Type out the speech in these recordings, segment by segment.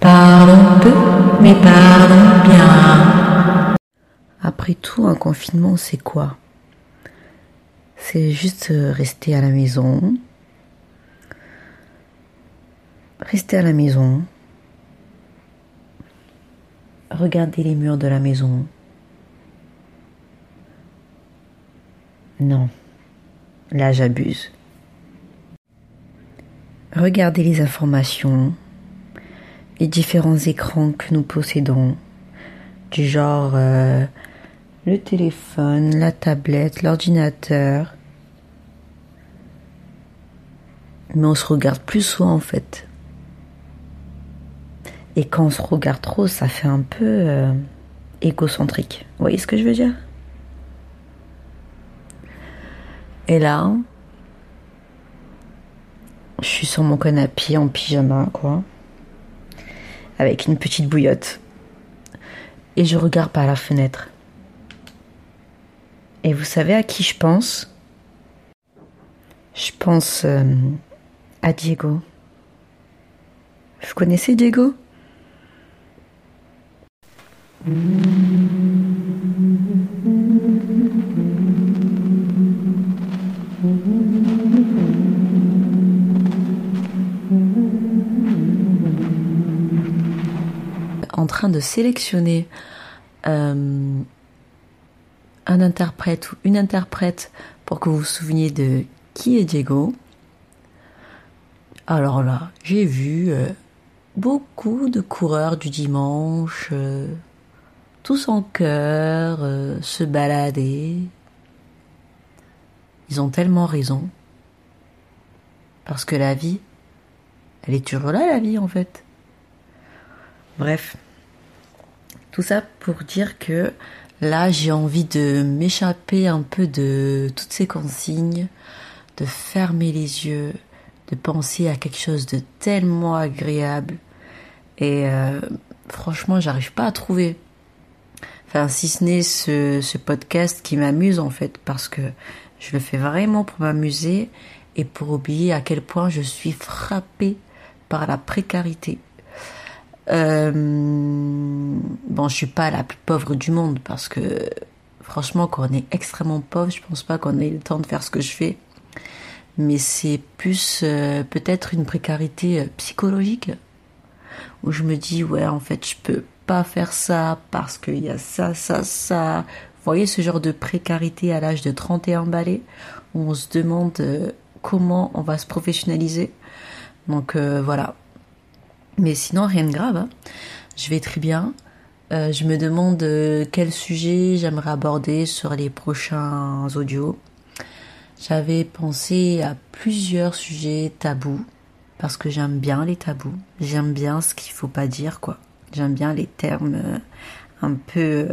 Parlons peu, mais parlons bien. Après tout, un confinement, c'est quoi? C'est juste rester à la maison. Rester à la maison. Regarder les murs de la maison. Non, là j'abuse. Regardez les informations, les différents écrans que nous possédons, du genre euh, le téléphone, la tablette, l'ordinateur. Mais on se regarde plus souvent en fait. Et quand on se regarde trop, ça fait un peu euh, égocentrique. Vous voyez ce que je veux dire? Et là, je suis sur mon canapé en pyjama, quoi. Avec une petite bouillotte. Et je regarde par la fenêtre. Et vous savez à qui je pense? Je pense euh, à Diego. Vous connaissez Diego? En train de sélectionner euh, un interprète ou une interprète pour que vous vous souveniez de qui est Diego. Alors là, j'ai vu euh, beaucoup de coureurs du dimanche, euh, tous en cœur, se balader. Ils ont tellement raison. Parce que la vie, elle est toujours là, la vie, en fait. Bref. Tout ça pour dire que là, j'ai envie de m'échapper un peu de toutes ces consignes, de fermer les yeux, de penser à quelque chose de tellement agréable. Et euh, franchement, j'arrive pas à trouver. Enfin, si ce n'est ce, ce podcast qui m'amuse en fait, parce que je le fais vraiment pour m'amuser et pour oublier à quel point je suis frappée par la précarité. Euh, bon, je suis pas la plus pauvre du monde parce que franchement, quand on est extrêmement pauvre, je pense pas qu'on ait le temps de faire ce que je fais. Mais c'est plus euh, peut-être une précarité euh, psychologique où je me dis ouais, en fait, je peux pas faire ça parce qu'il y a ça, ça, ça. Vous voyez ce genre de précarité à l'âge de 31 balais où on se demande comment on va se professionnaliser. Donc voilà, mais sinon, rien de grave. Hein. Je vais très bien. Euh, je me demande euh, quel sujet j'aimerais aborder sur les prochains audios. J'avais pensé à plusieurs sujets tabous parce que j'aime bien les tabous. J'aime bien ce qu'il faut pas dire, quoi. J'aime bien les termes euh, un peu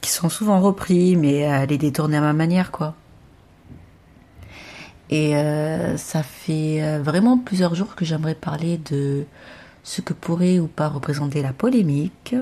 qui sont souvent repris, mais les détourner à ma manière, quoi. Et euh, ça fait euh, vraiment plusieurs jours que j'aimerais parler de ce que pourrait ou pas représenter la polémique.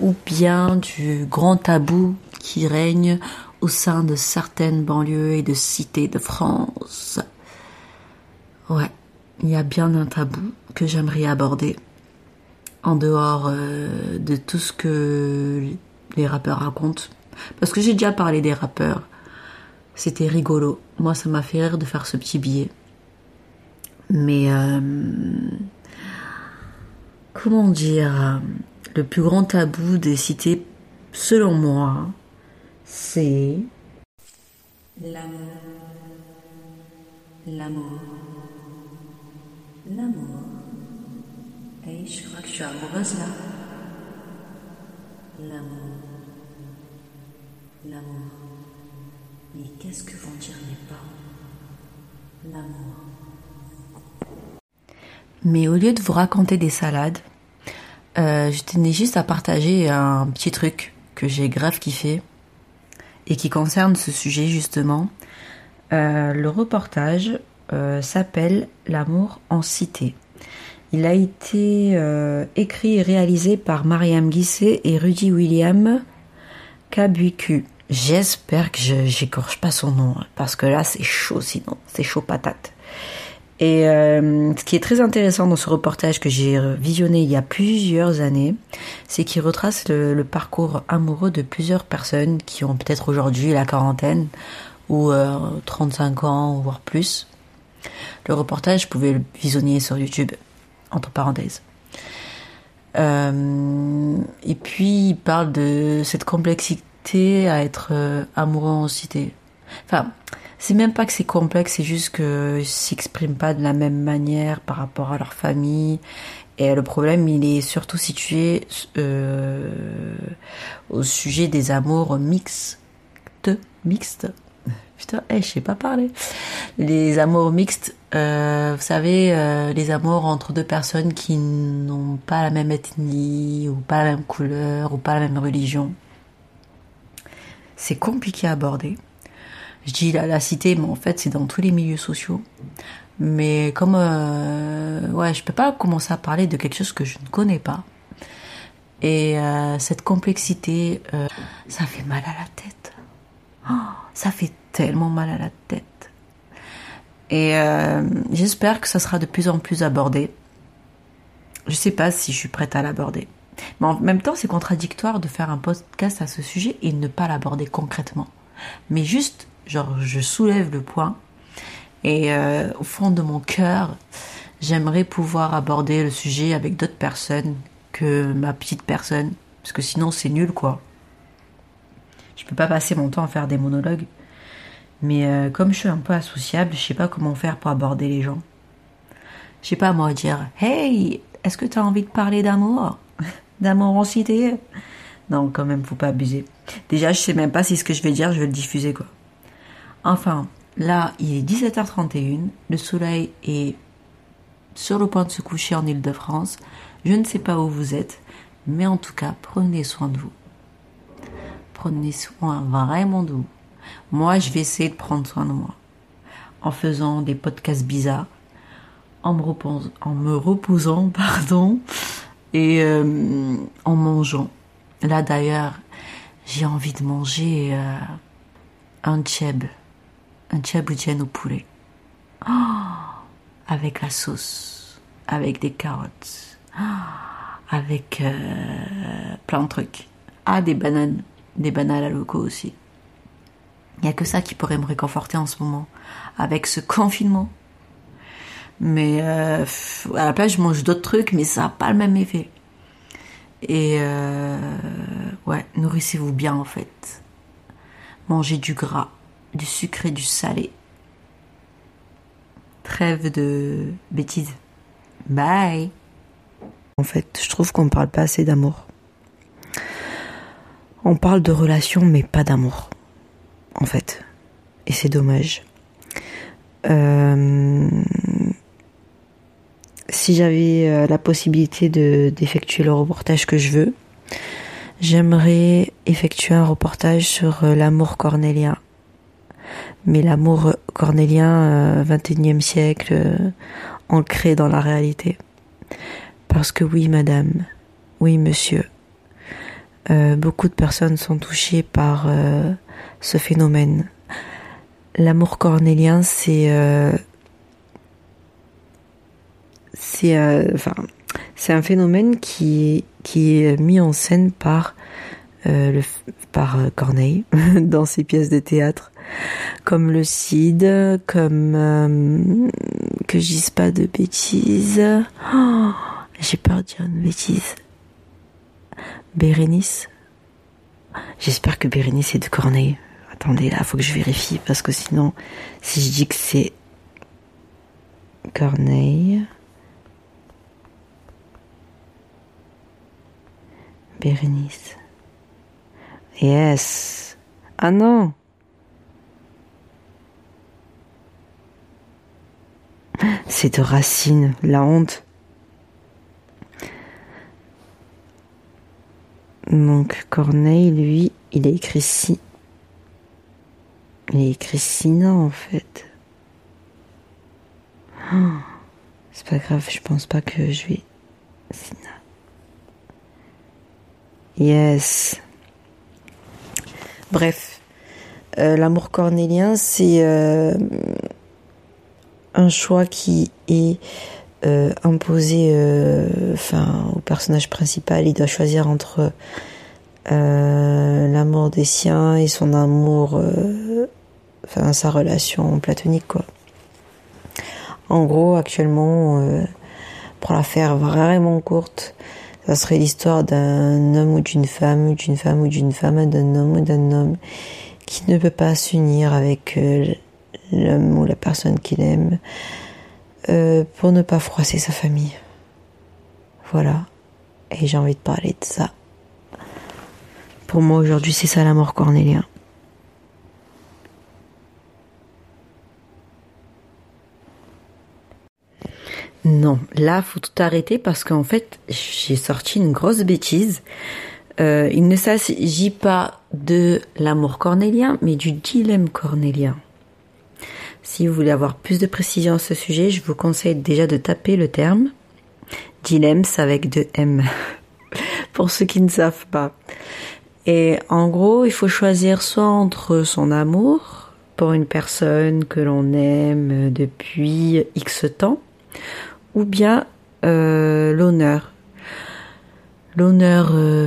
Ou bien du grand tabou qui règne au sein de certaines banlieues et de cités de France. Ouais, il y a bien un tabou que j'aimerais aborder en dehors euh, de tout ce que les rappeurs racontent parce que j'ai déjà parlé des rappeurs. C'était rigolo. Moi, ça m'a fait rire de faire ce petit billet. Mais euh, comment dire Le plus grand tabou des cités, selon moi, c'est l'amour. L'amour. L'amour. Je crois que je suis amoureuse là. L'amour l'amour. Mais qu'est-ce que vont dire mes parents? L'amour. Mais au lieu de vous raconter des salades, euh, je tenais juste à partager un petit truc que j'ai grave kiffé et qui concerne ce sujet justement. Euh, le reportage euh, s'appelle L'amour en cité. Il a été écrit et réalisé par Mariam Guisset et Rudy William Kabuiku. J'espère que je j'écorche pas son nom parce que là c'est chaud sinon, c'est chaud patate. Et euh, ce qui est très intéressant dans ce reportage que j'ai visionné il y a plusieurs années, c'est qu'il retrace le, le, parcours amoureux de plusieurs personnes qui ont peut-être aujourd'hui la quarantaine ou euh, 35 ans voire plus. Le reportage, vous pouvez le visionner sur YouTube, entre parenthèses. Euh, et puis il parle de cette complexité à être euh, amoureux en cité. Enfin, c'est même pas que c'est complexe, c'est juste que s'expriment pas de la même manière par rapport à leur famille. Et le problème, il est surtout situé euh, au sujet des amours mixtes, mixtes. Putain, hey, je sais pas parler. Les amours mixtes, euh, vous savez, les amours entre deux personnes qui n'ont pas la même ethnie, ou pas la même couleur, ou pas la même religion. C'est compliqué à aborder. Je dis la, cité, mais en fait, c'est dans tous les milieux sociaux. Mais comme, euh, ouais, je peux pas commencer à parler de quelque chose que je ne connais pas. Et euh, cette complexité, euh, ça fait mal à la tête. Oh, ça fait tellement mal à la tête. Et j'espère que ça sera de plus en plus abordé. Je sais pas si je suis prête à l'aborder. Mais en même temps, c'est contradictoire de faire un podcast à ce sujet et ne pas l'aborder concrètement. Mais juste, genre, je soulève le point. Et euh, au fond de mon cœur, j'aimerais pouvoir aborder le sujet avec d'autres personnes que ma petite personne. Parce que sinon, c'est nul, quoi. Je peux pas passer mon temps à faire des monologues. Mais euh, comme je suis un peu associable, je sais pas comment faire pour aborder les gens. Je sais pas moi dire Hey, est-ce que tu as envie de parler d'amour? Cité Non, quand même, faut pas abuser. Déjà, je sais même pas si ce que je vais dire, je vais le diffuser quoi. Enfin, là, il est 17h31, le soleil est sur le point de se coucher en Ile-de-France. Je ne sais pas où vous êtes, mais en tout cas, prenez soin de vous. Prenez soin vraiment de vous. Moi, je vais essayer de prendre soin de moi en faisant des podcasts bizarres, en me reposant, en me reposant pardon, et euh, en mangeant. Là d'ailleurs, j'ai envie de manger euh, un tchèb, un tchèboudjen au poulet, oh, avec la sauce, avec des carottes, oh, avec euh, plein de trucs. Ah, des bananes, des bananes à loco aussi. Il n'y a que ça qui pourrait me réconforter en ce moment, avec ce confinement. Mais euh, à la place, je mange d'autres trucs, mais ça n'a pas le même effet. Et euh, ouais, nourrissez-vous bien en fait. Mangez du gras, du sucré, du salé. Trêve de bêtises. Bye. En fait, je trouve qu'on ne parle pas assez d'amour. On parle de relations, mais pas d'amour en fait. Et c'est dommage. Euh, si j'avais euh, la possibilité de d'effectuer le reportage que je veux, j'aimerais effectuer un reportage sur euh, l'amour cornélien. Mais l'amour cornélien 21e siècle ancré dans la réalité. Parce que oui, madame, oui, monsieur, beaucoup de personnes sont touchées par ce phénomène. L'amour cornélien, c'est euh, c'est euh, c'est un phénomène qui est mis en scène par euh, par Corneille dans ses pièces de théâtre comme le Cid, comme que je pas de bêtises. Oh, j'ai peur de dire une bêtise. Bérénice. J'espère que Bérénice est de Corneille. Attendez, là, faut que je vérifie parce que sinon, si je dis que c'est Corneille, Bérénice. Yes. Ah non. C'est de Racine, la honte. Donc Corneille, lui, il a écrit si. Il a écrit Sina en fait. Oh, c'est pas grave, je pense pas que je vais. Sina. Yes. Bref. l'amour cornélien, c'est un choix qui est imposé enfin, au personnage principal. Il doit choisir entre l'amour des siens et son amour, enfin sa relation platonique quoi. En gros, actuellement, pour la faire vraiment courte, ça serait l'histoire d'un homme ou d'une femme, ou d'une femme ou d'une femme, d'un homme ou d'un homme qui ne peut pas s'unir avec euh, l'homme ou la personne qu'il aime euh, pour ne pas froisser sa famille. Voilà. Et j'ai envie de parler de ça. Pour moi aujourd'hui, c'est ça la mort cornélien. Non, là, faut tout arrêter parce qu'en fait, j'ai sorti une grosse bêtise. Euh, il ne s'agit pas de l'amour cornélien, mais du dilemme cornélien. Si vous voulez avoir plus de précision à ce sujet, je vous conseille déjà de taper le terme dilemme avec deux M. Pour ceux qui ne savent pas. Et en gros, il faut choisir soit entre son amour pour une personne que l'on aime depuis X temps, ou bien euh, l'honneur. L'honneur, euh,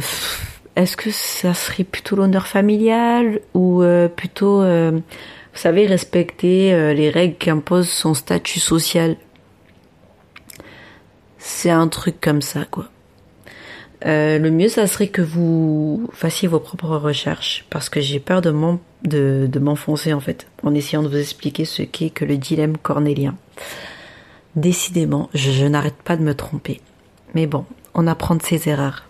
est-ce que ça serait plutôt l'honneur familial ou euh, plutôt, vous savez, respecter les règles qu'impose son statut social? C'est un truc comme ça, quoi. le mieux, ça serait que vous fassiez vos propres recherches, parce que j'ai peur de m'enfoncer en fait, en essayant de vous expliquer ce qu'est que le dilemme cornélien. Décidément, je, n'arrête pas de me tromper. Mais bon, on apprend de ses erreurs.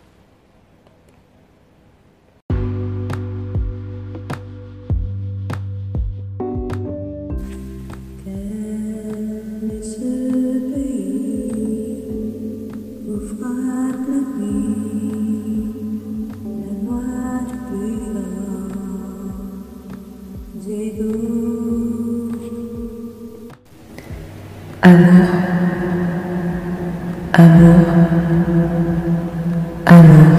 Amour, amour,